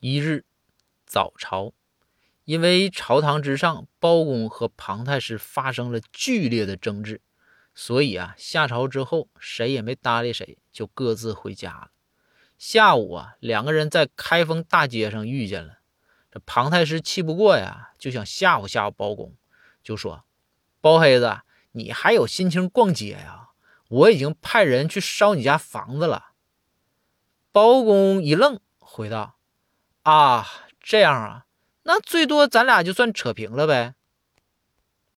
一日早朝，因为朝堂之上，包公和庞太师发生了剧烈的争执，所以啊，下朝之后谁也没搭理谁，就各自回家了。下午啊，两个人在开封大街上遇见了。这庞太师气不过呀，就想吓唬吓唬包公，就说：“包黑子，你还有心情逛街呀？我已经派人去烧你家房子了。”包公一愣，回道。啊，这样啊，那最多咱俩就算扯平了呗。